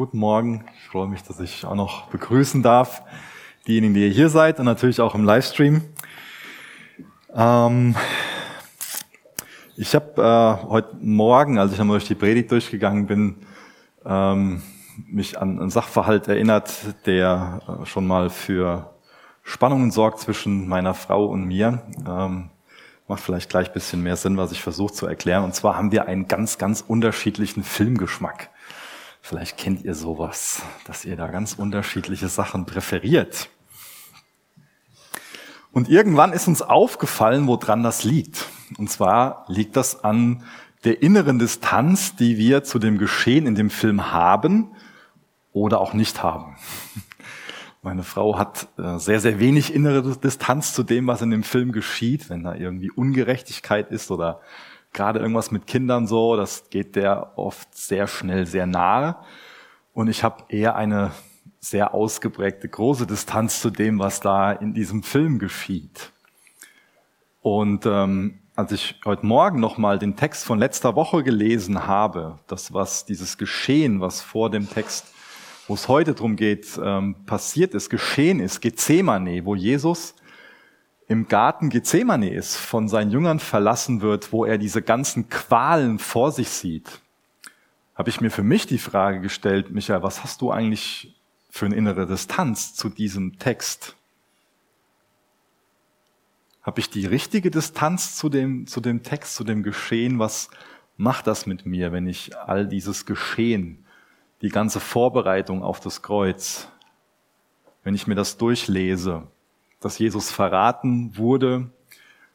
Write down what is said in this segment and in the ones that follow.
Guten Morgen. Ich freue mich, dass ich auch noch begrüßen darf. Diejenigen, die ihr hier seid und natürlich auch im Livestream. Ähm, ich habe äh, heute Morgen, als ich einmal durch die Predigt durchgegangen bin, ähm, mich an einen Sachverhalt erinnert, der äh, schon mal für Spannungen sorgt zwischen meiner Frau und mir. Ähm, macht vielleicht gleich bisschen mehr Sinn, was ich versuche zu erklären. Und zwar haben wir einen ganz, ganz unterschiedlichen Filmgeschmack. Vielleicht kennt ihr sowas, dass ihr da ganz unterschiedliche Sachen präferiert. Und irgendwann ist uns aufgefallen, woran das liegt. Und zwar liegt das an der inneren Distanz, die wir zu dem Geschehen in dem Film haben oder auch nicht haben. Meine Frau hat äh, sehr, sehr wenig innere Distanz zu dem, was in dem Film geschieht, wenn da irgendwie Ungerechtigkeit ist oder gerade irgendwas mit Kindern so, das geht der oft sehr schnell sehr nahe. Und ich habe eher eine sehr ausgeprägte große Distanz zu dem, was da in diesem Film geschieht. Und ähm, als ich heute Morgen nochmal den Text von letzter Woche gelesen habe, das was dieses Geschehen, was vor dem Text, wo es heute drum geht, ähm, passiert ist, geschehen ist, Gethsemane, wo Jesus im Garten Gethsemane ist, von seinen Jüngern verlassen wird, wo er diese ganzen Qualen vor sich sieht, habe ich mir für mich die Frage gestellt, Michael, was hast du eigentlich für eine innere Distanz zu diesem Text? Habe ich die richtige Distanz zu dem, zu dem Text, zu dem Geschehen? Was macht das mit mir, wenn ich all dieses Geschehen, die ganze Vorbereitung auf das Kreuz, wenn ich mir das durchlese, dass Jesus verraten wurde,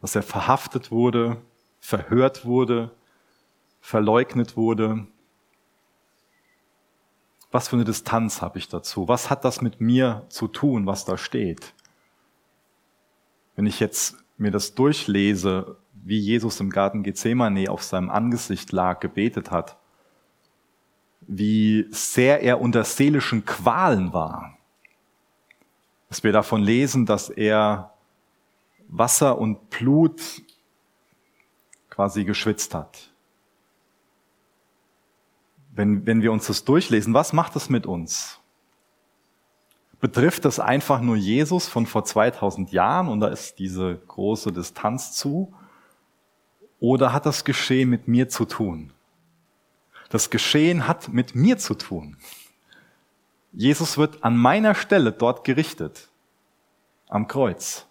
dass er verhaftet wurde, verhört wurde, verleugnet wurde. Was für eine Distanz habe ich dazu? Was hat das mit mir zu tun, was da steht? Wenn ich jetzt mir das durchlese, wie Jesus im Garten Gethsemane auf seinem Angesicht lag, gebetet hat, wie sehr er unter seelischen Qualen war, dass wir davon lesen, dass er Wasser und Blut quasi geschwitzt hat. Wenn, wenn wir uns das durchlesen, was macht das mit uns? Betrifft das einfach nur Jesus von vor 2000 Jahren und da ist diese große Distanz zu? Oder hat das Geschehen mit mir zu tun? Das Geschehen hat mit mir zu tun. Jesus wird an meiner Stelle dort gerichtet, am Kreuz.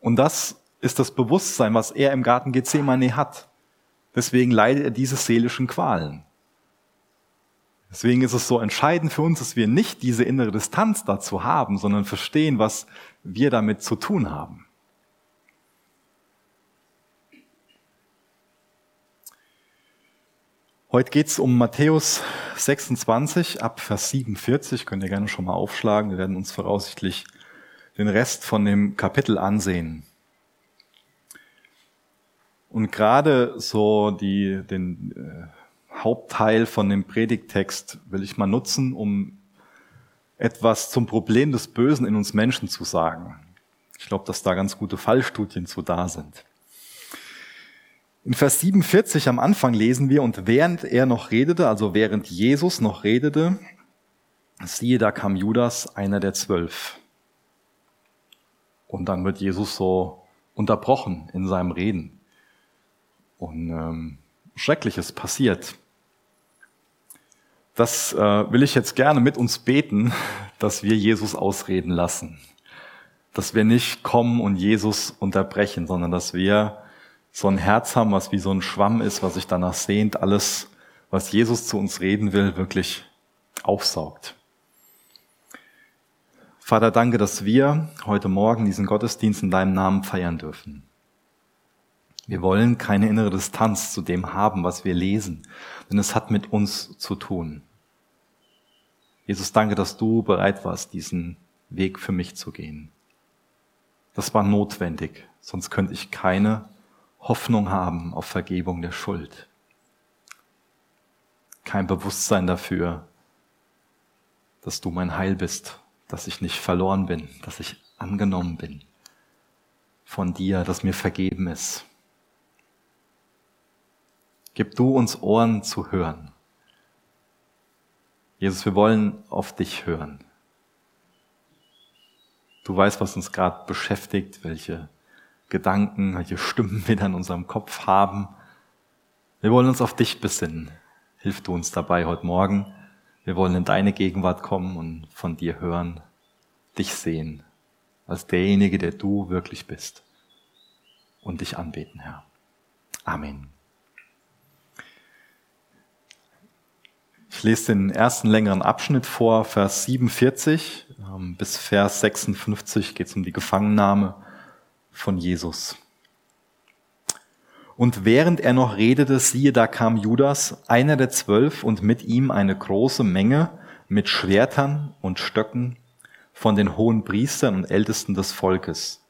Und das ist das Bewusstsein, was er im Garten Gethsemane hat. Deswegen leidet er diese seelischen Qualen. Deswegen ist es so entscheidend für uns, dass wir nicht diese innere Distanz dazu haben, sondern verstehen, was wir damit zu tun haben. Heute geht's um Matthäus 26 ab Vers 47. Könnt ihr gerne schon mal aufschlagen. Wir werden uns voraussichtlich den Rest von dem Kapitel ansehen. Und gerade so die, den äh, Hauptteil von dem Predigtext will ich mal nutzen, um etwas zum Problem des Bösen in uns Menschen zu sagen. Ich glaube, dass da ganz gute Fallstudien zu da sind. In Vers 47 am Anfang lesen wir, und während er noch redete, also während Jesus noch redete, siehe, da kam Judas, einer der zwölf. Und dann wird Jesus so unterbrochen in seinem Reden. Und ähm, Schreckliches passiert. Das äh, will ich jetzt gerne mit uns beten, dass wir Jesus ausreden lassen. Dass wir nicht kommen und Jesus unterbrechen, sondern dass wir so ein Herz haben, was wie so ein Schwamm ist, was sich danach sehnt, alles, was Jesus zu uns reden will, wirklich aufsaugt. Vater, danke, dass wir heute Morgen diesen Gottesdienst in deinem Namen feiern dürfen. Wir wollen keine innere Distanz zu dem haben, was wir lesen, denn es hat mit uns zu tun. Jesus, danke, dass du bereit warst, diesen Weg für mich zu gehen. Das war notwendig, sonst könnte ich keine Hoffnung haben auf Vergebung der Schuld. Kein Bewusstsein dafür, dass du mein Heil bist, dass ich nicht verloren bin, dass ich angenommen bin von dir, dass mir vergeben ist. Gib du uns Ohren zu hören. Jesus, wir wollen auf dich hören. Du weißt, was uns gerade beschäftigt, welche Gedanken, welche Stimmen wir da in unserem Kopf haben. Wir wollen uns auf dich besinnen. Hilf du uns dabei heute Morgen. Wir wollen in deine Gegenwart kommen und von dir hören, dich sehen, als derjenige, der du wirklich bist. Und dich anbeten, Herr. Amen. Ich lese den ersten längeren Abschnitt vor, Vers 47 ähm, bis Vers 56 geht es um die Gefangennahme von Jesus. Und während er noch redete, siehe, da kam Judas, einer der zwölf, und mit ihm eine große Menge mit Schwertern und Stöcken von den hohen Priestern und Ältesten des Volkes.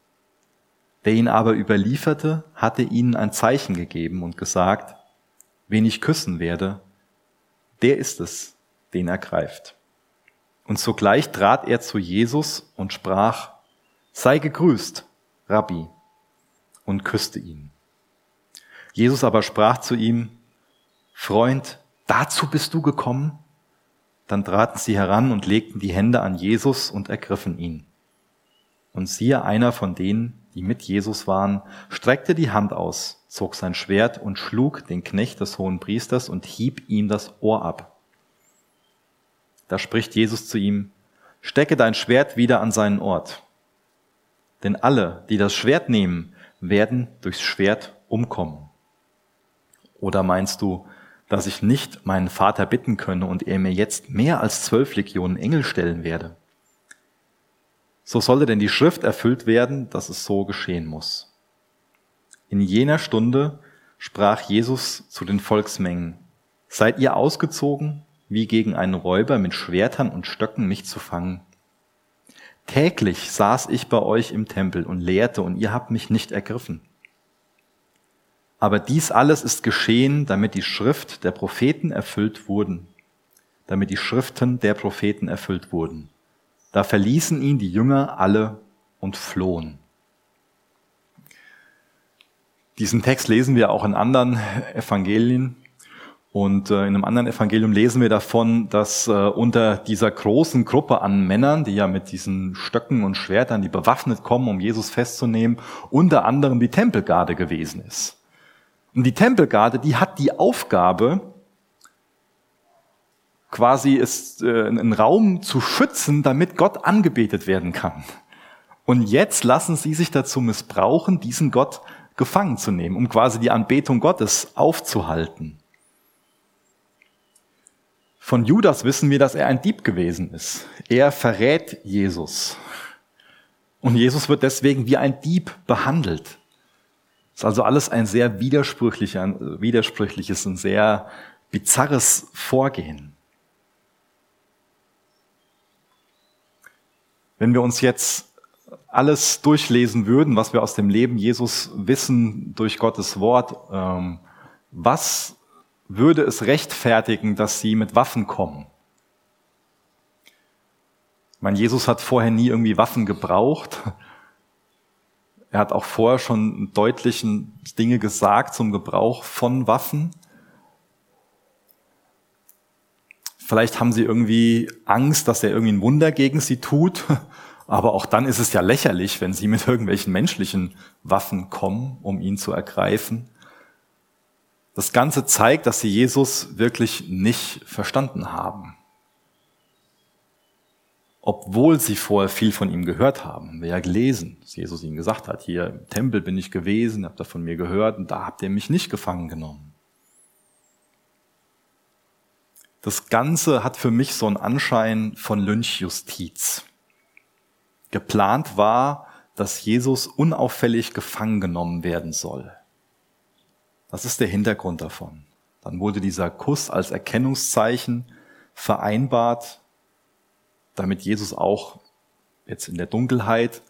Der ihn aber überlieferte, hatte ihnen ein Zeichen gegeben und gesagt, wen ich küssen werde, der ist es, den er greift. Und sogleich trat er zu Jesus und sprach, sei gegrüßt, Rabbi, und küsste ihn. Jesus aber sprach zu ihm, Freund, dazu bist du gekommen? Dann traten sie heran und legten die Hände an Jesus und ergriffen ihn. Und siehe, einer von denen, die mit Jesus waren, streckte die Hand aus, zog sein Schwert und schlug den Knecht des hohen Priesters und hieb ihm das Ohr ab. Da spricht Jesus zu ihm, stecke dein Schwert wieder an seinen Ort. Denn alle, die das Schwert nehmen, werden durchs Schwert umkommen. Oder meinst du, dass ich nicht meinen Vater bitten könne und er mir jetzt mehr als zwölf Legionen Engel stellen werde? So solle denn die Schrift erfüllt werden, dass es so geschehen muss. In jener Stunde sprach Jesus zu den Volksmengen, seid ihr ausgezogen, wie gegen einen Räuber mit Schwertern und Stöcken mich zu fangen? Täglich saß ich bei euch im Tempel und lehrte, und ihr habt mich nicht ergriffen. Aber dies alles ist geschehen, damit die Schrift der Propheten erfüllt wurden, damit die Schriften der Propheten erfüllt wurden. Da verließen ihn die Jünger alle und flohen. Diesen Text lesen wir auch in anderen Evangelien. Und äh, in einem anderen Evangelium lesen wir davon, dass äh, unter dieser großen Gruppe an Männern, die ja mit diesen Stöcken und Schwertern, die bewaffnet kommen, um Jesus festzunehmen, unter anderem die Tempelgarde gewesen ist. Und die Tempelgarde, die hat die Aufgabe, quasi ist äh, einen Raum zu schützen, damit Gott angebetet werden kann. Und jetzt lassen sie sich dazu missbrauchen, diesen Gott gefangen zu nehmen, um quasi die Anbetung Gottes aufzuhalten. Von Judas wissen wir, dass er ein Dieb gewesen ist. Er verrät Jesus. Und Jesus wird deswegen wie ein Dieb behandelt. Das ist also alles ein sehr widersprüchliches und sehr bizarres Vorgehen. Wenn wir uns jetzt alles durchlesen würden, was wir aus dem Leben Jesus wissen durch Gottes Wort, ähm, was würde es rechtfertigen, dass sie mit Waffen kommen. Ich meine, Jesus hat vorher nie irgendwie Waffen gebraucht. Er hat auch vorher schon deutlichen Dinge gesagt zum Gebrauch von Waffen. Vielleicht haben sie irgendwie Angst, dass er irgendwie ein Wunder gegen sie tut. Aber auch dann ist es ja lächerlich, wenn sie mit irgendwelchen menschlichen Waffen kommen, um ihn zu ergreifen. Das Ganze zeigt, dass sie Jesus wirklich nicht verstanden haben. Obwohl sie vorher viel von ihm gehört haben. Haben wir ja gelesen, dass Jesus ihnen gesagt hat, hier im Tempel bin ich gewesen, habt ihr von mir gehört und da habt ihr mich nicht gefangen genommen. Das Ganze hat für mich so einen Anschein von Lynchjustiz. Geplant war, dass Jesus unauffällig gefangen genommen werden soll. Das ist der Hintergrund davon. Dann wurde dieser Kuss als Erkennungszeichen vereinbart, damit Jesus auch jetzt in der Dunkelheit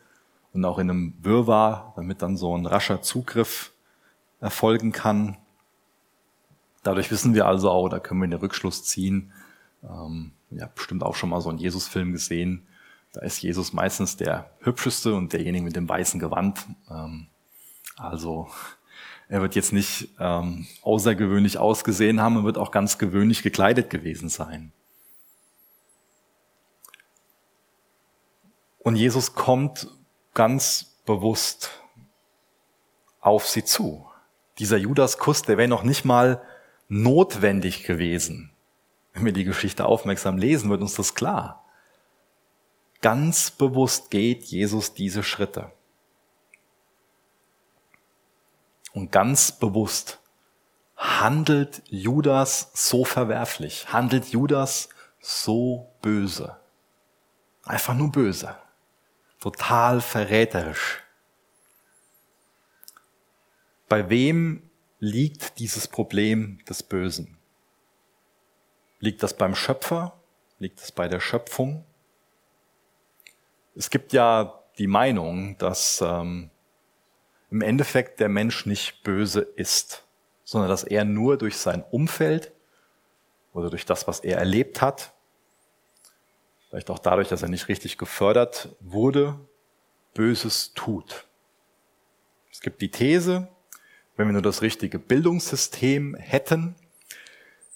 und auch in einem Wirrwarr, damit dann so ein rascher Zugriff erfolgen kann. Dadurch wissen wir also auch, da können wir den Rückschluss ziehen. Ähm, habt bestimmt auch schon mal so einen Jesus-Film gesehen. Da ist Jesus meistens der hübscheste und derjenige mit dem weißen Gewand. Ähm, also er wird jetzt nicht ähm, außergewöhnlich ausgesehen haben und wird auch ganz gewöhnlich gekleidet gewesen sein. Und Jesus kommt ganz bewusst auf sie zu. Dieser Judaskuss, der wäre noch nicht mal notwendig gewesen. Wenn wir die Geschichte aufmerksam lesen, wird uns das klar. Ganz bewusst geht Jesus diese Schritte. Und ganz bewusst handelt Judas so verwerflich, handelt Judas so böse. Einfach nur böse. Total verräterisch. Bei wem liegt dieses Problem des Bösen? Liegt das beim Schöpfer? Liegt es bei der Schöpfung? Es gibt ja die Meinung, dass ähm, im Endeffekt der Mensch nicht böse ist, sondern dass er nur durch sein Umfeld oder durch das, was er erlebt hat, vielleicht auch dadurch, dass er nicht richtig gefördert wurde, Böses tut. Es gibt die These, wenn wir nur das richtige Bildungssystem hätten,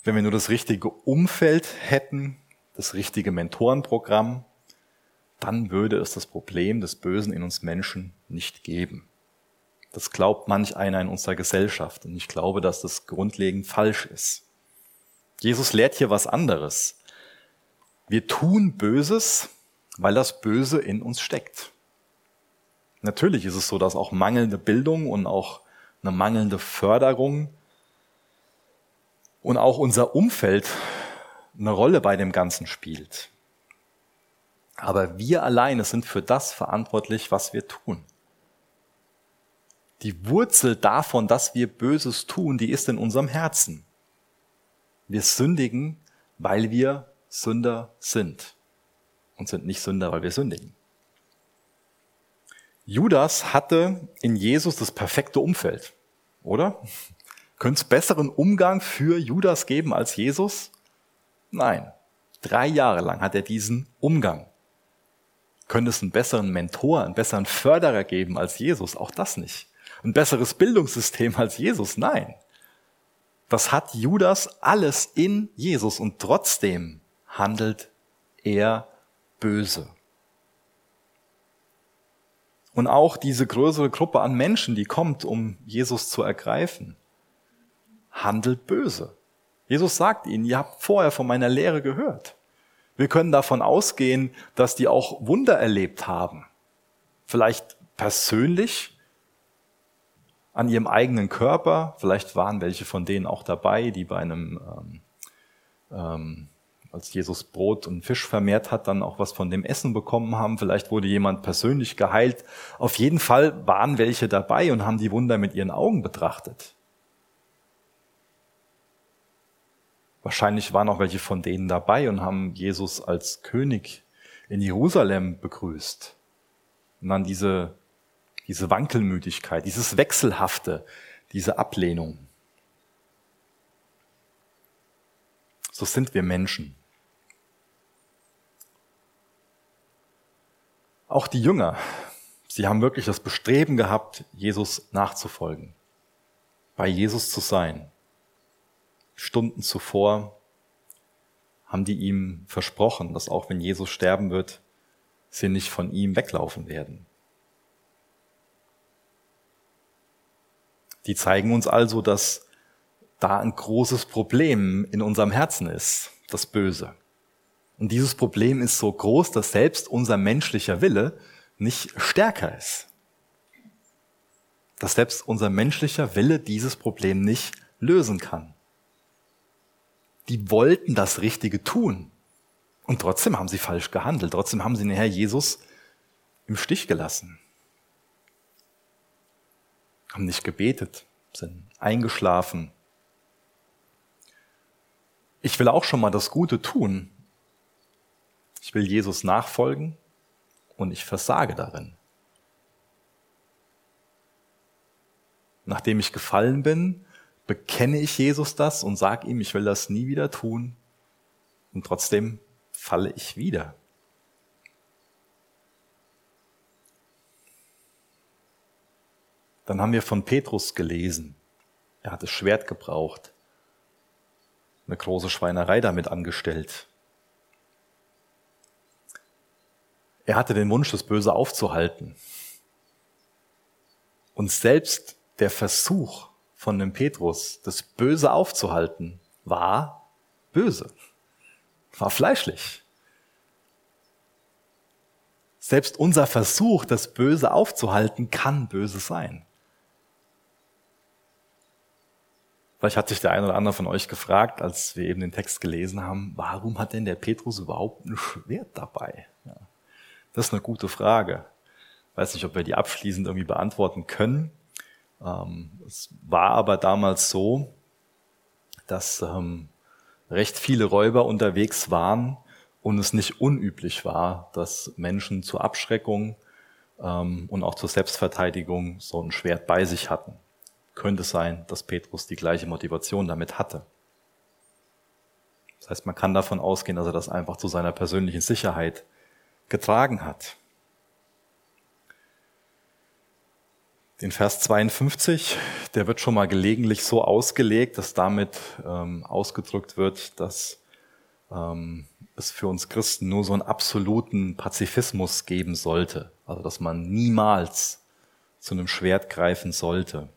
wenn wir nur das richtige Umfeld hätten, das richtige Mentorenprogramm, dann würde es das Problem des Bösen in uns Menschen nicht geben. Das glaubt manch einer in unserer Gesellschaft und ich glaube, dass das grundlegend falsch ist. Jesus lehrt hier was anderes. Wir tun Böses, weil das Böse in uns steckt. Natürlich ist es so, dass auch mangelnde Bildung und auch eine mangelnde Förderung und auch unser Umfeld eine Rolle bei dem Ganzen spielt. Aber wir alleine sind für das verantwortlich, was wir tun. Die Wurzel davon, dass wir Böses tun, die ist in unserem Herzen. Wir sündigen, weil wir Sünder sind und sind nicht Sünder, weil wir sündigen. Judas hatte in Jesus das perfekte Umfeld, oder? Könnte es besseren Umgang für Judas geben als Jesus? Nein. Drei Jahre lang hat er diesen Umgang. Könnte es einen besseren Mentor, einen besseren Förderer geben als Jesus? Auch das nicht. Ein besseres Bildungssystem als Jesus? Nein. Das hat Judas alles in Jesus und trotzdem handelt er böse. Und auch diese größere Gruppe an Menschen, die kommt, um Jesus zu ergreifen, handelt böse. Jesus sagt ihnen, ihr habt vorher von meiner Lehre gehört. Wir können davon ausgehen, dass die auch Wunder erlebt haben. Vielleicht persönlich an ihrem eigenen Körper. Vielleicht waren welche von denen auch dabei, die bei einem ähm, ähm, als Jesus Brot und Fisch vermehrt hat, dann auch was von dem Essen bekommen haben. Vielleicht wurde jemand persönlich geheilt. Auf jeden Fall waren welche dabei und haben die Wunder mit ihren Augen betrachtet. Wahrscheinlich waren auch welche von denen dabei und haben Jesus als König in Jerusalem begrüßt. Und dann diese, diese Wankelmütigkeit, dieses Wechselhafte, diese Ablehnung. So sind wir Menschen. Auch die Jünger, sie haben wirklich das Bestreben gehabt, Jesus nachzufolgen, bei Jesus zu sein. Stunden zuvor haben die ihm versprochen, dass auch wenn Jesus sterben wird, sie nicht von ihm weglaufen werden. Die zeigen uns also, dass da ein großes Problem in unserem Herzen ist, das Böse. Und dieses Problem ist so groß, dass selbst unser menschlicher Wille nicht stärker ist. Dass selbst unser menschlicher Wille dieses Problem nicht lösen kann. Die wollten das Richtige tun. Und trotzdem haben sie falsch gehandelt. Trotzdem haben sie den Herr Jesus im Stich gelassen. Haben nicht gebetet, sind eingeschlafen. Ich will auch schon mal das Gute tun, ich will Jesus nachfolgen und ich versage darin. Nachdem ich gefallen bin, bekenne ich Jesus das und sage ihm, ich will das nie wieder tun. Und trotzdem falle ich wieder. Dann haben wir von Petrus gelesen. Er hat das Schwert gebraucht, eine große Schweinerei damit angestellt. Er hatte den Wunsch, das Böse aufzuhalten. Und selbst der Versuch von dem Petrus, das Böse aufzuhalten, war böse, war fleischlich. Selbst unser Versuch, das Böse aufzuhalten, kann böse sein. Vielleicht hat sich der eine oder andere von euch gefragt, als wir eben den Text gelesen haben, warum hat denn der Petrus überhaupt ein Schwert dabei? Ja, das ist eine gute Frage. Ich weiß nicht, ob wir die abschließend irgendwie beantworten können. Ähm, es war aber damals so, dass ähm, recht viele Räuber unterwegs waren und es nicht unüblich war, dass Menschen zur Abschreckung ähm, und auch zur Selbstverteidigung so ein Schwert bei sich hatten. Könnte sein, dass Petrus die gleiche Motivation damit hatte. Das heißt, man kann davon ausgehen, dass er das einfach zu seiner persönlichen Sicherheit getragen hat. Den Vers 52, der wird schon mal gelegentlich so ausgelegt, dass damit ähm, ausgedrückt wird, dass ähm, es für uns Christen nur so einen absoluten Pazifismus geben sollte. Also dass man niemals zu einem Schwert greifen sollte.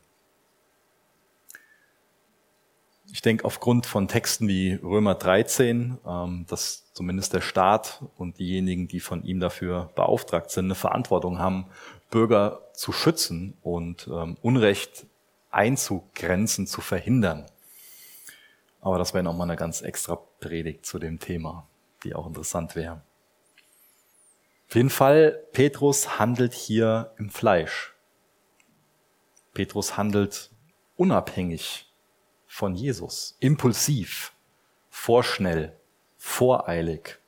Ich denke, aufgrund von Texten wie Römer 13, ähm, dass zumindest der Staat und diejenigen, die von ihm dafür beauftragt sind, eine Verantwortung haben, Bürger zu schützen und ähm, Unrecht einzugrenzen, zu verhindern. Aber das wäre nochmal eine ganz extra Predigt zu dem Thema, die auch interessant wäre. Auf jeden Fall, Petrus handelt hier im Fleisch. Petrus handelt unabhängig von Jesus, impulsiv, vorschnell, voreilig,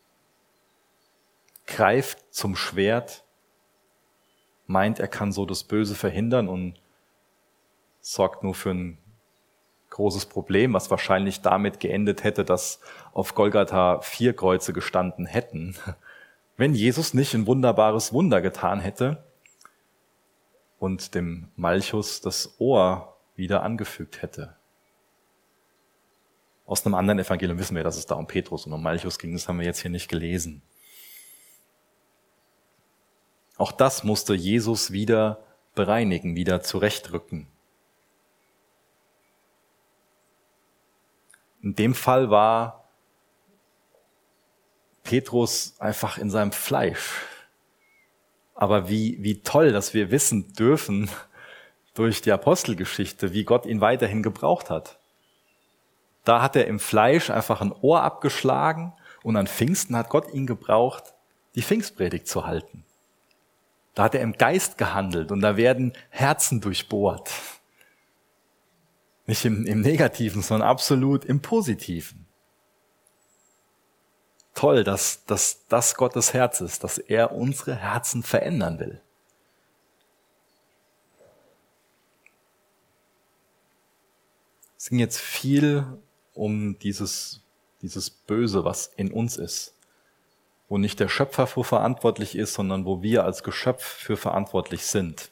greift zum Schwert, meint, er kann so das Böse verhindern und sorgt nur für ein großes Problem, was wahrscheinlich damit geendet hätte, dass auf Golgatha vier Kreuze gestanden hätten, wenn Jesus nicht ein wunderbares Wunder getan hätte und dem Malchus das Ohr wieder angefügt hätte. Aus einem anderen Evangelium wissen wir, dass es da um Petrus und um Malchus ging. Das haben wir jetzt hier nicht gelesen. Auch das musste Jesus wieder bereinigen, wieder zurechtrücken. In dem Fall war Petrus einfach in seinem Fleisch. Aber wie, wie toll, dass wir wissen dürfen durch die Apostelgeschichte, wie Gott ihn weiterhin gebraucht hat. Da hat er im Fleisch einfach ein Ohr abgeschlagen und an Pfingsten hat Gott ihn gebraucht, die Pfingstpredigt zu halten. Da hat er im Geist gehandelt und da werden Herzen durchbohrt. Nicht im, im Negativen, sondern absolut im Positiven. Toll, dass, dass das Gottes Herz ist, dass er unsere Herzen verändern will. Es ging jetzt viel um dieses, dieses Böse, was in uns ist, wo nicht der Schöpfer für verantwortlich ist, sondern wo wir als Geschöpf für verantwortlich sind.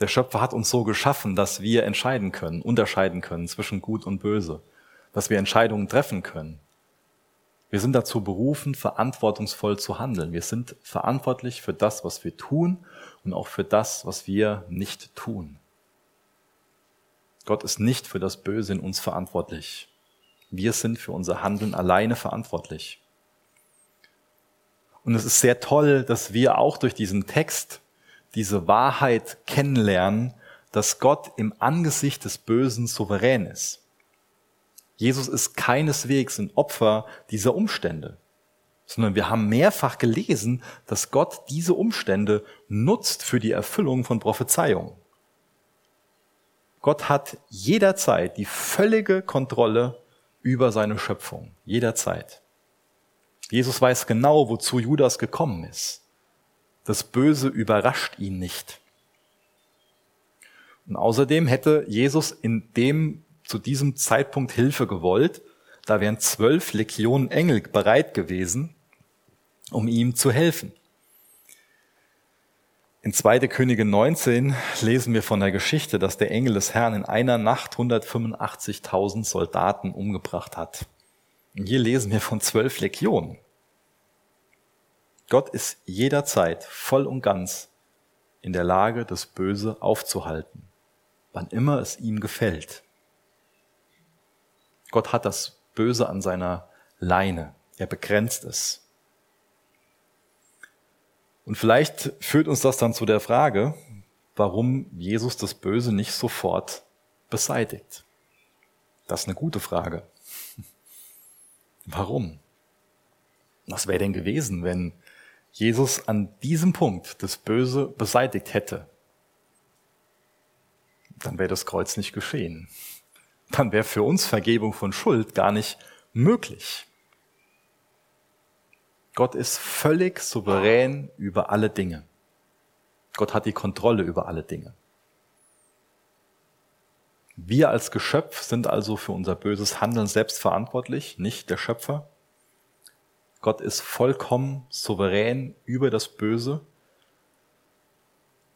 Der Schöpfer hat uns so geschaffen, dass wir entscheiden können, unterscheiden können zwischen Gut und Böse, dass wir Entscheidungen treffen können. Wir sind dazu berufen, verantwortungsvoll zu handeln. Wir sind verantwortlich für das, was wir tun und auch für das, was wir nicht tun. Gott ist nicht für das Böse in uns verantwortlich. Wir sind für unser Handeln alleine verantwortlich. Und es ist sehr toll, dass wir auch durch diesen Text diese Wahrheit kennenlernen, dass Gott im Angesicht des Bösen souverän ist. Jesus ist keineswegs ein Opfer dieser Umstände, sondern wir haben mehrfach gelesen, dass Gott diese Umstände nutzt für die Erfüllung von Prophezeiungen. Gott hat jederzeit die völlige Kontrolle über seine Schöpfung. Jederzeit. Jesus weiß genau, wozu Judas gekommen ist. Das Böse überrascht ihn nicht. Und außerdem hätte Jesus in dem, zu diesem Zeitpunkt Hilfe gewollt. Da wären zwölf Legionen Engel bereit gewesen, um ihm zu helfen. In 2. Könige 19 lesen wir von der Geschichte, dass der Engel des Herrn in einer Nacht 185.000 Soldaten umgebracht hat. Und hier lesen wir von zwölf Legionen. Gott ist jederzeit voll und ganz in der Lage, das Böse aufzuhalten, wann immer es ihm gefällt. Gott hat das Böse an seiner Leine. Er begrenzt es. Und vielleicht führt uns das dann zu der Frage, warum Jesus das Böse nicht sofort beseitigt. Das ist eine gute Frage. Warum? Was wäre denn gewesen, wenn Jesus an diesem Punkt das Böse beseitigt hätte? Dann wäre das Kreuz nicht geschehen. Dann wäre für uns Vergebung von Schuld gar nicht möglich. Gott ist völlig souverän über alle Dinge. Gott hat die Kontrolle über alle Dinge. Wir als Geschöpf sind also für unser böses Handeln selbst verantwortlich, nicht der Schöpfer. Gott ist vollkommen souverän über das Böse.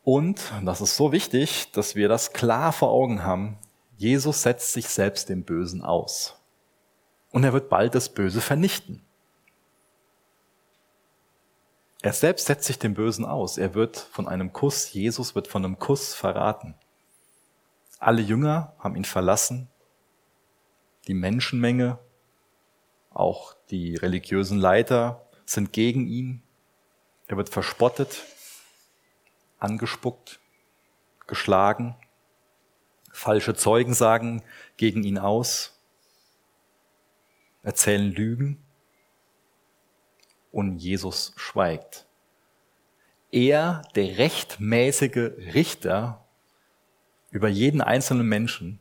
Und, das ist so wichtig, dass wir das klar vor Augen haben, Jesus setzt sich selbst dem Bösen aus. Und er wird bald das Böse vernichten. Er selbst setzt sich dem Bösen aus. Er wird von einem Kuss, Jesus wird von einem Kuss verraten. Alle Jünger haben ihn verlassen. Die Menschenmenge, auch die religiösen Leiter sind gegen ihn. Er wird verspottet, angespuckt, geschlagen. Falsche Zeugen sagen gegen ihn aus, erzählen Lügen und Jesus schweigt. Er, der rechtmäßige Richter über jeden einzelnen Menschen,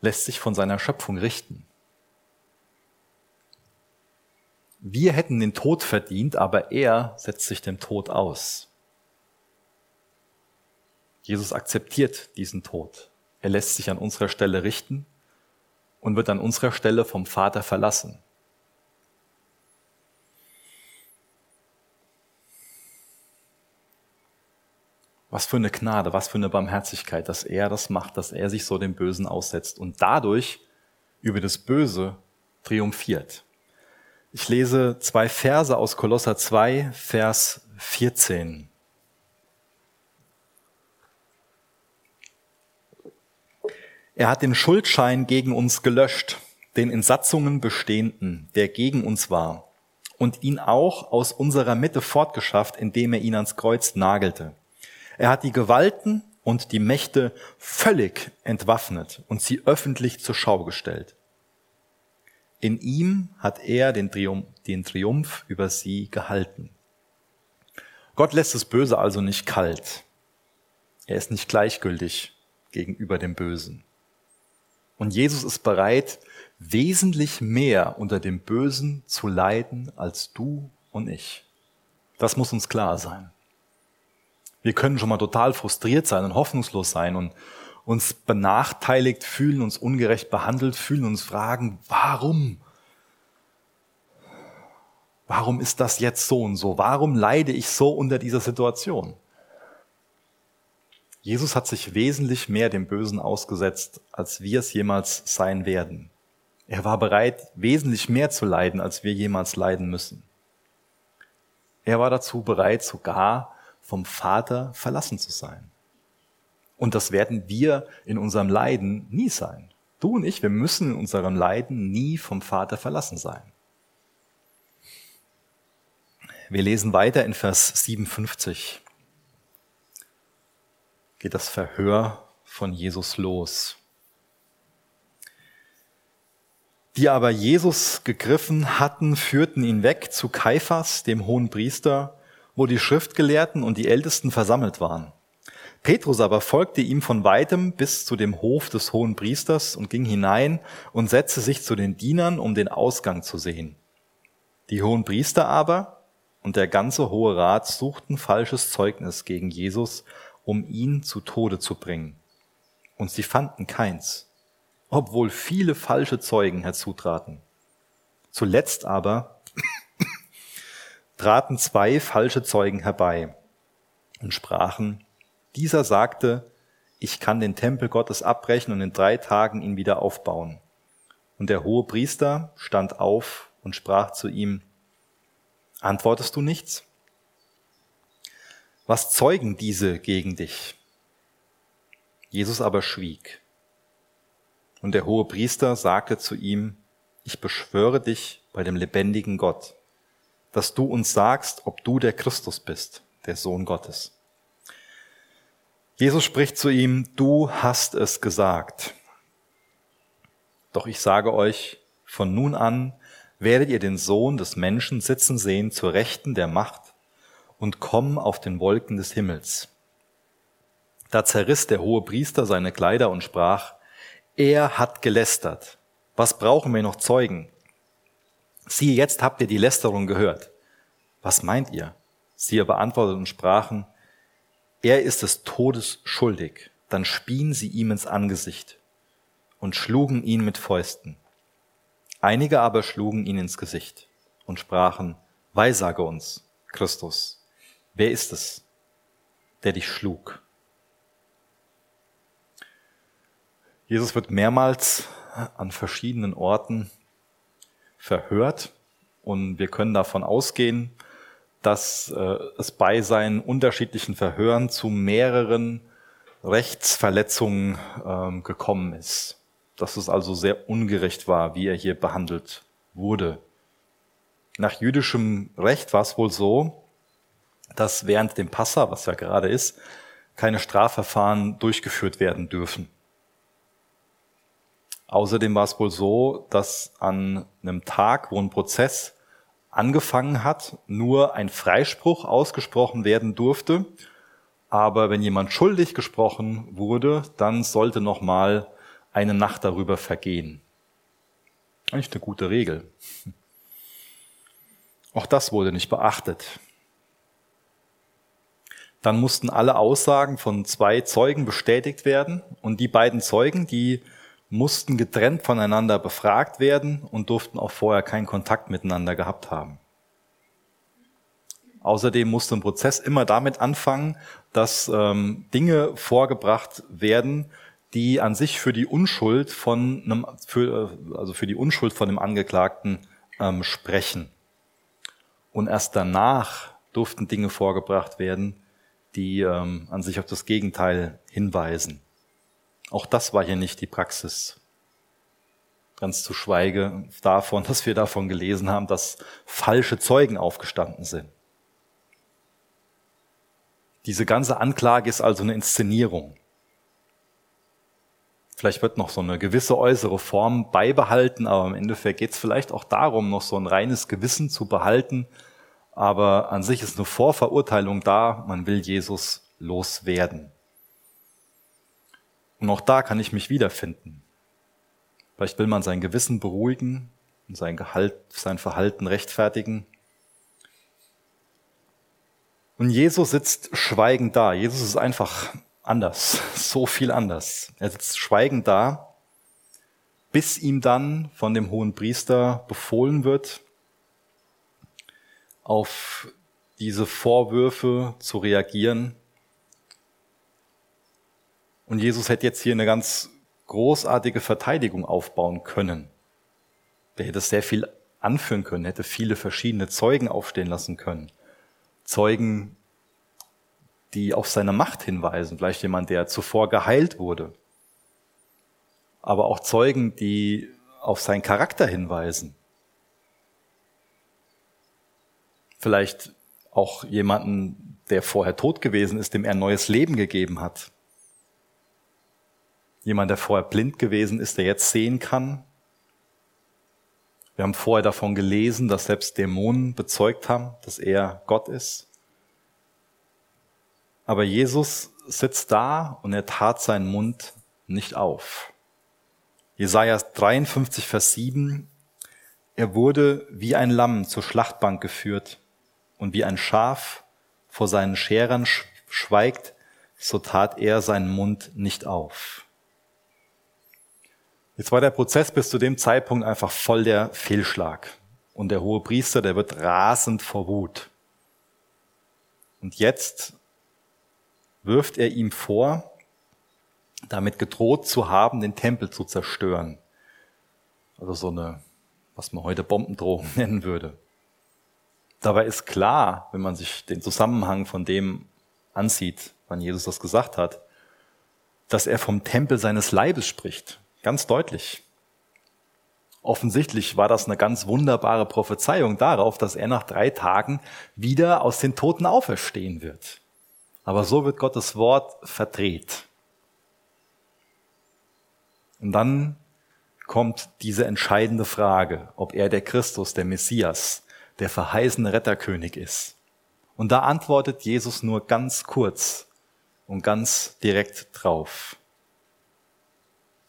lässt sich von seiner Schöpfung richten. Wir hätten den Tod verdient, aber er setzt sich dem Tod aus. Jesus akzeptiert diesen Tod. Er lässt sich an unserer Stelle richten und wird an unserer Stelle vom Vater verlassen. Was für eine Gnade, was für eine Barmherzigkeit, dass er das macht, dass er sich so dem Bösen aussetzt und dadurch über das Böse triumphiert. Ich lese zwei Verse aus Kolosser 2, Vers 14. Er hat den Schuldschein gegen uns gelöscht, den in Satzungen bestehenden, der gegen uns war, und ihn auch aus unserer Mitte fortgeschafft, indem er ihn ans Kreuz nagelte. Er hat die Gewalten und die Mächte völlig entwaffnet und sie öffentlich zur Schau gestellt. In ihm hat er den Triumph, den Triumph über sie gehalten. Gott lässt das Böse also nicht kalt. Er ist nicht gleichgültig gegenüber dem Bösen. Und Jesus ist bereit, wesentlich mehr unter dem Bösen zu leiden als du und ich. Das muss uns klar sein. Wir können schon mal total frustriert sein und hoffnungslos sein und uns benachteiligt fühlen, uns ungerecht behandelt fühlen, uns fragen, warum? Warum ist das jetzt so und so? Warum leide ich so unter dieser Situation? Jesus hat sich wesentlich mehr dem Bösen ausgesetzt, als wir es jemals sein werden. Er war bereit, wesentlich mehr zu leiden, als wir jemals leiden müssen. Er war dazu bereit, sogar vom Vater verlassen zu sein. Und das werden wir in unserem Leiden nie sein. Du und ich, wir müssen in unserem Leiden nie vom Vater verlassen sein. Wir lesen weiter in Vers 57. Geht das Verhör von Jesus los. Die aber Jesus gegriffen hatten, führten ihn weg zu Kaiphas, dem hohen Priester, wo die Schriftgelehrten und die Ältesten versammelt waren. Petrus aber folgte ihm von weitem bis zu dem Hof des hohen Priesters und ging hinein und setzte sich zu den Dienern, um den Ausgang zu sehen. Die hohen Priester aber und der ganze Hohe Rat suchten falsches Zeugnis gegen Jesus, um ihn zu Tode zu bringen. Und sie fanden keins, obwohl viele falsche Zeugen herzutraten. Zuletzt aber traten zwei falsche Zeugen herbei und sprachen, dieser sagte, ich kann den Tempel Gottes abbrechen und in drei Tagen ihn wieder aufbauen. Und der hohe Priester stand auf und sprach zu ihm, antwortest du nichts? was zeugen diese gegen dich? Jesus aber schwieg. Und der hohe Priester sagte zu ihm, ich beschwöre dich bei dem lebendigen Gott, dass du uns sagst, ob du der Christus bist, der Sohn Gottes. Jesus spricht zu ihm, du hast es gesagt. Doch ich sage euch, von nun an werdet ihr den Sohn des Menschen sitzen sehen zur Rechten der Macht und kommen auf den Wolken des Himmels. Da zerriss der hohe Priester seine Kleider und sprach, er hat gelästert. Was brauchen wir noch Zeugen? Siehe, jetzt habt ihr die Lästerung gehört. Was meint ihr? Sie beantworteten und sprachen, er ist des Todes schuldig. Dann spien sie ihm ins Angesicht und schlugen ihn mit Fäusten. Einige aber schlugen ihn ins Gesicht und sprachen, Weissage uns, Christus, wer ist es, der dich schlug? Jesus wird mehrmals an verschiedenen Orten verhört und wir können davon ausgehen, dass äh, es bei seinen unterschiedlichen Verhören zu mehreren Rechtsverletzungen ähm, gekommen ist. Dass es also sehr ungerecht war, wie er hier behandelt wurde. Nach jüdischem Recht war es wohl so, dass während dem Passa, was ja gerade ist, keine Strafverfahren durchgeführt werden dürfen. Außerdem war es wohl so, dass an einem Tag, wo ein Prozess angefangen hat, nur ein Freispruch ausgesprochen werden durfte. Aber wenn jemand schuldig gesprochen wurde, dann sollte noch mal eine Nacht darüber vergehen. Eigentlich eine gute Regel. Auch das wurde nicht beachtet. Dann mussten alle Aussagen von zwei Zeugen bestätigt werden und die beiden Zeugen, die mussten getrennt voneinander befragt werden und durften auch vorher keinen Kontakt miteinander gehabt haben. Außerdem musste ein Prozess immer damit anfangen, dass ähm, Dinge vorgebracht werden, die an sich für die Unschuld von einem, für, also für die Unschuld von dem Angeklagten ähm, sprechen. Und erst danach durften Dinge vorgebracht werden, die ähm, an sich auf das Gegenteil hinweisen. Auch das war hier nicht die Praxis. Ganz zu schweige davon, dass wir davon gelesen haben, dass falsche Zeugen aufgestanden sind. Diese ganze Anklage ist also eine Inszenierung. Vielleicht wird noch so eine gewisse äußere Form beibehalten, aber im Endeffekt geht es vielleicht auch darum, noch so ein reines Gewissen zu behalten. Aber an sich ist eine Vorverurteilung da, man will Jesus loswerden. Und auch da kann ich mich wiederfinden. Vielleicht will man sein Gewissen beruhigen und sein Gehalt, sein Verhalten rechtfertigen. Und Jesus sitzt schweigend da. Jesus ist einfach anders, so viel anders. Er sitzt schweigend da, bis ihm dann von dem hohen Priester befohlen wird, auf diese Vorwürfe zu reagieren und Jesus hätte jetzt hier eine ganz großartige Verteidigung aufbauen können. Der hätte sehr viel anführen können, hätte viele verschiedene Zeugen aufstehen lassen können. Zeugen, die auf seine Macht hinweisen, vielleicht jemand, der zuvor geheilt wurde. Aber auch Zeugen, die auf seinen Charakter hinweisen. Vielleicht auch jemanden, der vorher tot gewesen ist, dem er neues Leben gegeben hat. Jemand, der vorher blind gewesen ist, der jetzt sehen kann. Wir haben vorher davon gelesen, dass selbst Dämonen bezeugt haben, dass er Gott ist. Aber Jesus sitzt da und er tat seinen Mund nicht auf. Jesaja 53, Vers 7. Er wurde wie ein Lamm zur Schlachtbank geführt und wie ein Schaf vor seinen Scherern schweigt, so tat er seinen Mund nicht auf. Jetzt war der Prozess bis zu dem Zeitpunkt einfach voll der Fehlschlag. Und der hohe Priester, der wird rasend vor Wut. Und jetzt wirft er ihm vor, damit gedroht zu haben, den Tempel zu zerstören. Also so eine, was man heute Bombendrohung nennen würde. Dabei ist klar, wenn man sich den Zusammenhang von dem ansieht, wann Jesus das gesagt hat, dass er vom Tempel seines Leibes spricht. Ganz deutlich. Offensichtlich war das eine ganz wunderbare Prophezeiung darauf, dass er nach drei Tagen wieder aus den Toten auferstehen wird. Aber so wird Gottes Wort verdreht. Und dann kommt diese entscheidende Frage, ob er der Christus, der Messias, der verheißene Retterkönig ist. Und da antwortet Jesus nur ganz kurz und ganz direkt drauf.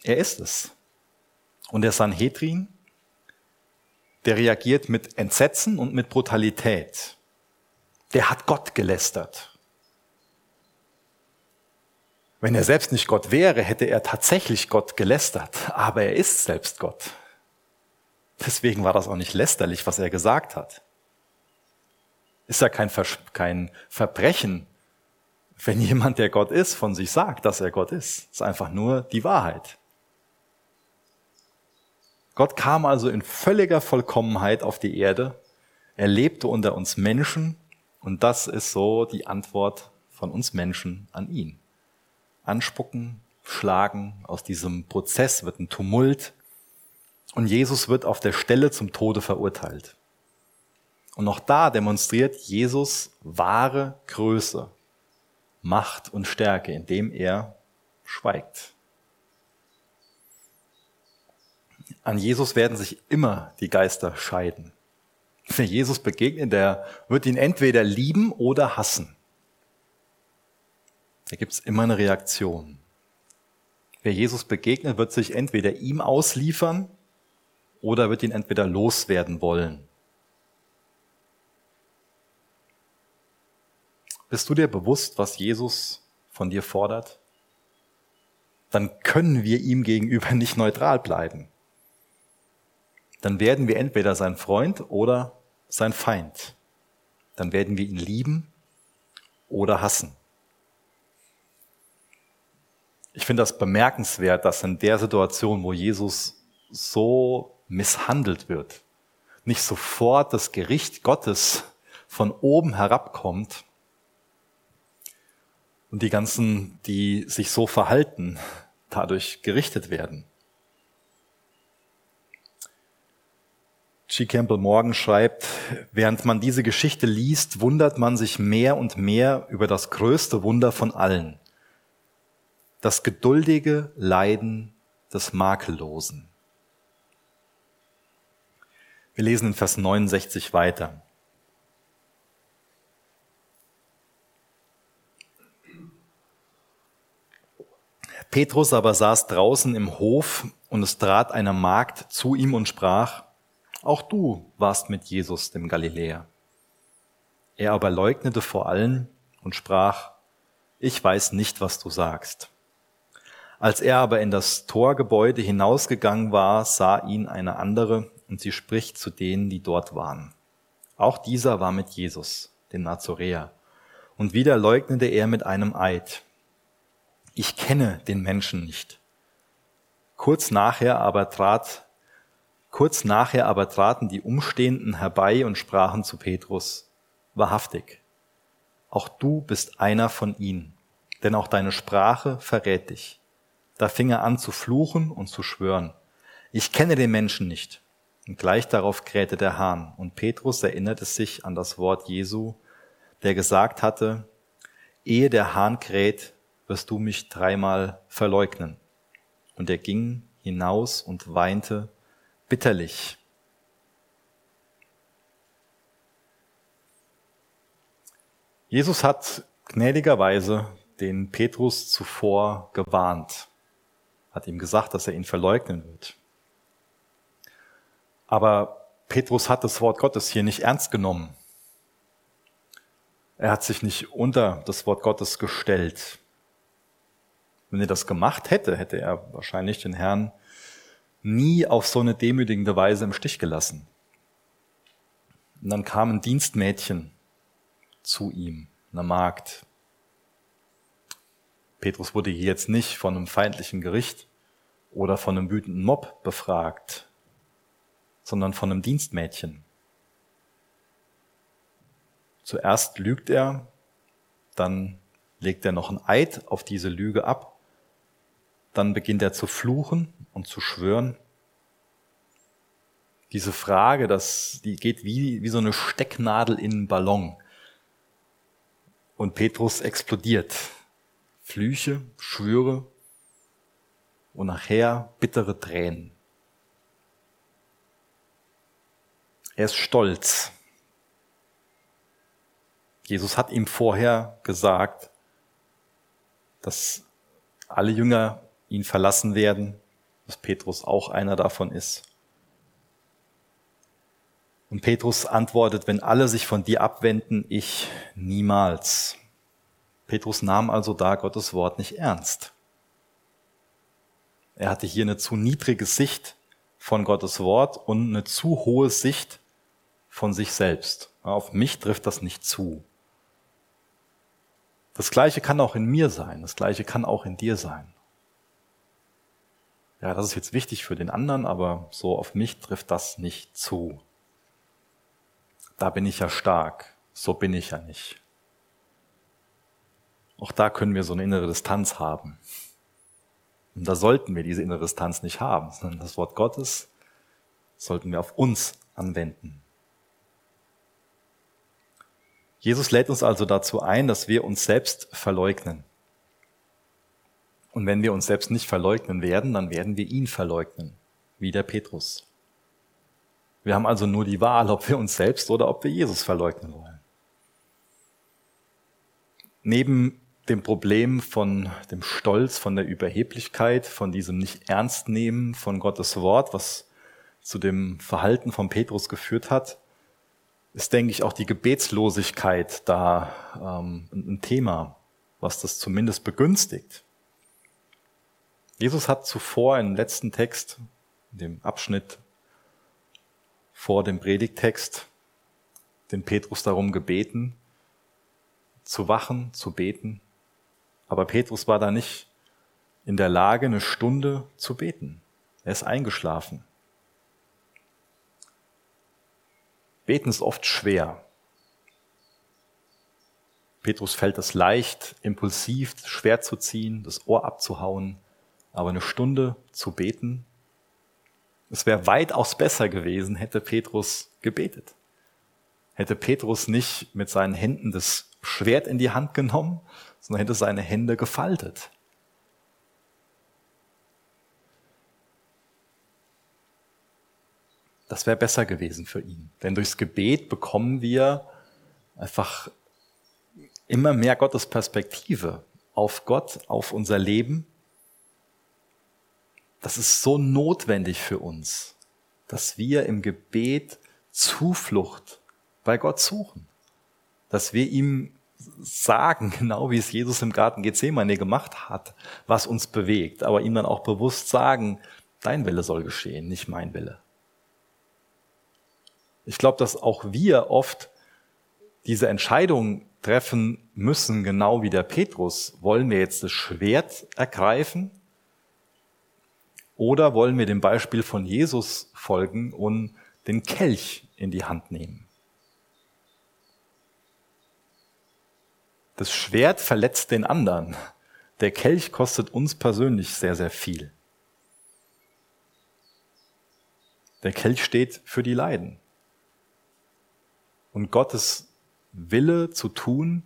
Er ist es. Und der Sanhedrin, der reagiert mit Entsetzen und mit Brutalität. Der hat Gott gelästert. Wenn er selbst nicht Gott wäre, hätte er tatsächlich Gott gelästert. Aber er ist selbst Gott. Deswegen war das auch nicht lästerlich, was er gesagt hat. Ist ja kein, Vers kein Verbrechen, wenn jemand, der Gott ist, von sich sagt, dass er Gott ist. ist einfach nur die Wahrheit. Gott kam also in völliger Vollkommenheit auf die Erde. Er lebte unter uns Menschen und das ist so die Antwort von uns Menschen an ihn. Anspucken, schlagen, aus diesem Prozess wird ein Tumult und Jesus wird auf der Stelle zum Tode verurteilt. Und auch da demonstriert Jesus wahre Größe, Macht und Stärke, indem er schweigt. An Jesus werden sich immer die Geister scheiden. Wer Jesus begegnet, der wird ihn entweder lieben oder hassen. Da gibt es immer eine Reaktion. Wer Jesus begegnet, wird sich entweder ihm ausliefern oder wird ihn entweder loswerden wollen. Bist du dir bewusst, was Jesus von dir fordert? Dann können wir ihm gegenüber nicht neutral bleiben dann werden wir entweder sein Freund oder sein Feind. Dann werden wir ihn lieben oder hassen. Ich finde das bemerkenswert, dass in der Situation, wo Jesus so misshandelt wird, nicht sofort das Gericht Gottes von oben herabkommt und die ganzen, die sich so verhalten, dadurch gerichtet werden. G. Campbell Morgan schreibt, während man diese Geschichte liest, wundert man sich mehr und mehr über das größte Wunder von allen. Das geduldige Leiden des Makellosen. Wir lesen in Vers 69 weiter. Petrus aber saß draußen im Hof und es trat eine Magd zu ihm und sprach, auch du warst mit Jesus, dem Galiläer. Er aber leugnete vor allen und sprach, ich weiß nicht, was du sagst. Als er aber in das Torgebäude hinausgegangen war, sah ihn eine andere und sie spricht zu denen, die dort waren. Auch dieser war mit Jesus, dem Nazoräer. Und wieder leugnete er mit einem Eid. Ich kenne den Menschen nicht. Kurz nachher aber trat Kurz nachher aber traten die Umstehenden herbei und sprachen zu Petrus, wahrhaftig, auch du bist einer von ihnen, denn auch deine Sprache verrät dich. Da fing er an zu fluchen und zu schwören, ich kenne den Menschen nicht. Und gleich darauf krähte der Hahn, und Petrus erinnerte sich an das Wort Jesu, der gesagt hatte, ehe der Hahn kräht, wirst du mich dreimal verleugnen. Und er ging hinaus und weinte bitterlich. Jesus hat gnädigerweise den Petrus zuvor gewarnt, hat ihm gesagt, dass er ihn verleugnen wird. Aber Petrus hat das Wort Gottes hier nicht ernst genommen. Er hat sich nicht unter das Wort Gottes gestellt. Wenn er das gemacht hätte, hätte er wahrscheinlich den Herrn nie auf so eine demütigende Weise im Stich gelassen. Und dann kam ein Dienstmädchen zu ihm, eine Magd. Petrus wurde hier jetzt nicht von einem feindlichen Gericht oder von einem wütenden Mob befragt, sondern von einem Dienstmädchen. Zuerst lügt er, dann legt er noch ein Eid auf diese Lüge ab. Dann beginnt er zu fluchen und zu schwören. Diese Frage, das, die geht wie, wie so eine Stecknadel in einen Ballon. Und Petrus explodiert. Flüche, Schwüre und nachher bittere Tränen. Er ist stolz. Jesus hat ihm vorher gesagt, dass alle Jünger ihn verlassen werden, dass Petrus auch einer davon ist. Und Petrus antwortet, wenn alle sich von dir abwenden, ich niemals. Petrus nahm also da Gottes Wort nicht ernst. Er hatte hier eine zu niedrige Sicht von Gottes Wort und eine zu hohe Sicht von sich selbst. Auf mich trifft das nicht zu. Das Gleiche kann auch in mir sein. Das Gleiche kann auch in dir sein. Ja, das ist jetzt wichtig für den anderen, aber so auf mich trifft das nicht zu da bin ich ja stark, so bin ich ja nicht. Auch da können wir so eine innere Distanz haben. Und da sollten wir diese innere Distanz nicht haben, sondern das Wort Gottes sollten wir auf uns anwenden. Jesus lädt uns also dazu ein, dass wir uns selbst verleugnen. Und wenn wir uns selbst nicht verleugnen werden, dann werden wir ihn verleugnen, wie der Petrus. Wir haben also nur die Wahl, ob wir uns selbst oder ob wir Jesus verleugnen wollen. Neben dem Problem von dem Stolz, von der Überheblichkeit, von diesem nicht ernst nehmen von Gottes Wort, was zu dem Verhalten von Petrus geführt hat, ist, denke ich, auch die Gebetslosigkeit da ähm, ein Thema, was das zumindest begünstigt. Jesus hat zuvor im letzten Text, in dem Abschnitt vor dem Predigtext den Petrus darum gebeten, zu wachen, zu beten. Aber Petrus war da nicht in der Lage, eine Stunde zu beten. Er ist eingeschlafen. Beten ist oft schwer. Petrus fällt es leicht, impulsiv, schwer zu ziehen, das Ohr abzuhauen. Aber eine Stunde zu beten, es wäre weitaus besser gewesen, hätte Petrus gebetet. Hätte Petrus nicht mit seinen Händen das Schwert in die Hand genommen, sondern hätte seine Hände gefaltet. Das wäre besser gewesen für ihn. Denn durchs Gebet bekommen wir einfach immer mehr Gottes Perspektive auf Gott, auf unser Leben das ist so notwendig für uns, dass wir im Gebet Zuflucht bei Gott suchen. Dass wir ihm sagen, genau wie es Jesus im Garten Gethsemane gemacht hat, was uns bewegt, aber ihm dann auch bewusst sagen, dein Wille soll geschehen, nicht mein Wille. Ich glaube, dass auch wir oft diese Entscheidung treffen müssen, genau wie der Petrus. Wollen wir jetzt das Schwert ergreifen oder wollen wir dem Beispiel von Jesus folgen und den Kelch in die Hand nehmen? Das Schwert verletzt den anderen. Der Kelch kostet uns persönlich sehr, sehr viel. Der Kelch steht für die Leiden. Und Gottes Wille zu tun,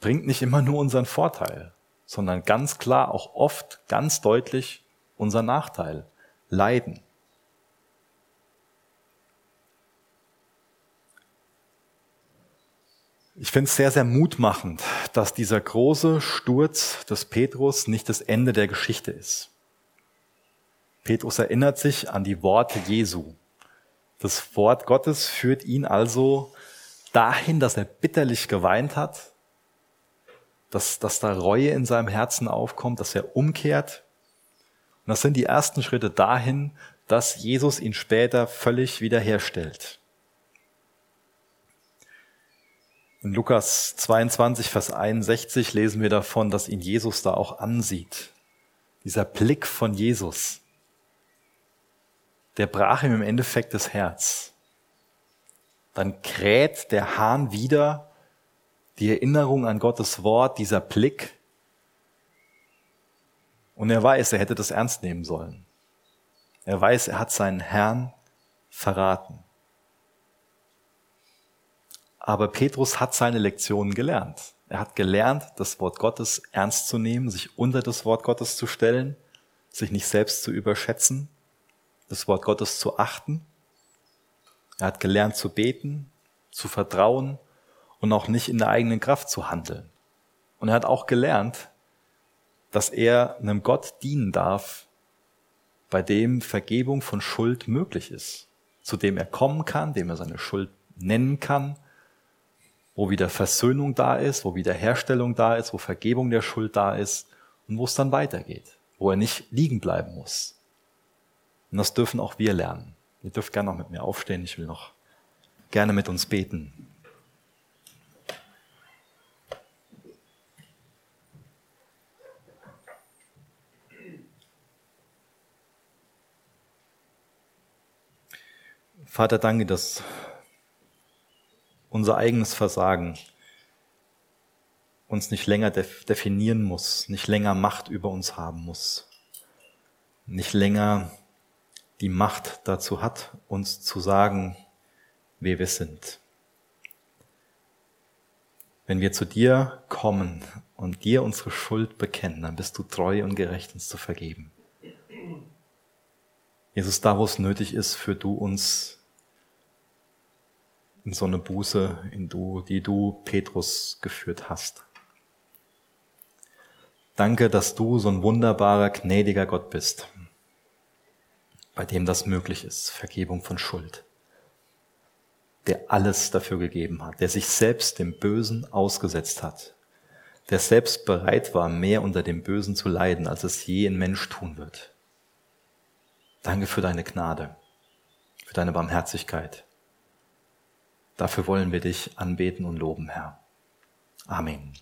bringt nicht immer nur unseren Vorteil, sondern ganz klar auch oft ganz deutlich unser Nachteil, Leiden. Ich finde es sehr, sehr mutmachend, dass dieser große Sturz des Petrus nicht das Ende der Geschichte ist. Petrus erinnert sich an die Worte Jesu. Das Wort Gottes führt ihn also dahin, dass er bitterlich geweint hat, dass, dass da Reue in seinem Herzen aufkommt, dass er umkehrt und das sind die ersten Schritte dahin, dass Jesus ihn später völlig wiederherstellt. In Lukas 22, Vers 61 lesen wir davon, dass ihn Jesus da auch ansieht. Dieser Blick von Jesus, der brach ihm im Endeffekt das Herz. Dann kräht der Hahn wieder die Erinnerung an Gottes Wort, dieser Blick. Und er weiß, er hätte das ernst nehmen sollen. Er weiß, er hat seinen Herrn verraten. Aber Petrus hat seine Lektionen gelernt. Er hat gelernt, das Wort Gottes ernst zu nehmen, sich unter das Wort Gottes zu stellen, sich nicht selbst zu überschätzen, das Wort Gottes zu achten. Er hat gelernt zu beten, zu vertrauen und auch nicht in der eigenen Kraft zu handeln. Und er hat auch gelernt, dass er einem Gott dienen darf, bei dem Vergebung von Schuld möglich ist, zu dem er kommen kann, dem er seine Schuld nennen kann, wo wieder Versöhnung da ist, wo wieder Herstellung da ist, wo Vergebung der Schuld da ist und wo es dann weitergeht, wo er nicht liegen bleiben muss. Und das dürfen auch wir lernen. Ihr dürft gerne noch mit mir aufstehen, ich will noch gerne mit uns beten. Vater, danke, dass unser eigenes Versagen uns nicht länger definieren muss, nicht länger Macht über uns haben muss, nicht länger die Macht dazu hat, uns zu sagen, wer wir sind. Wenn wir zu dir kommen und dir unsere Schuld bekennen, dann bist du treu und gerecht, uns zu vergeben. Jesus, da wo es nötig ist, für du uns in so eine Buße, in du, die du Petrus geführt hast. Danke, dass du so ein wunderbarer, gnädiger Gott bist, bei dem das möglich ist, Vergebung von Schuld, der alles dafür gegeben hat, der sich selbst dem Bösen ausgesetzt hat, der selbst bereit war, mehr unter dem Bösen zu leiden, als es je ein Mensch tun wird. Danke für deine Gnade, für deine Barmherzigkeit. Dafür wollen wir dich anbeten und loben, Herr. Amen.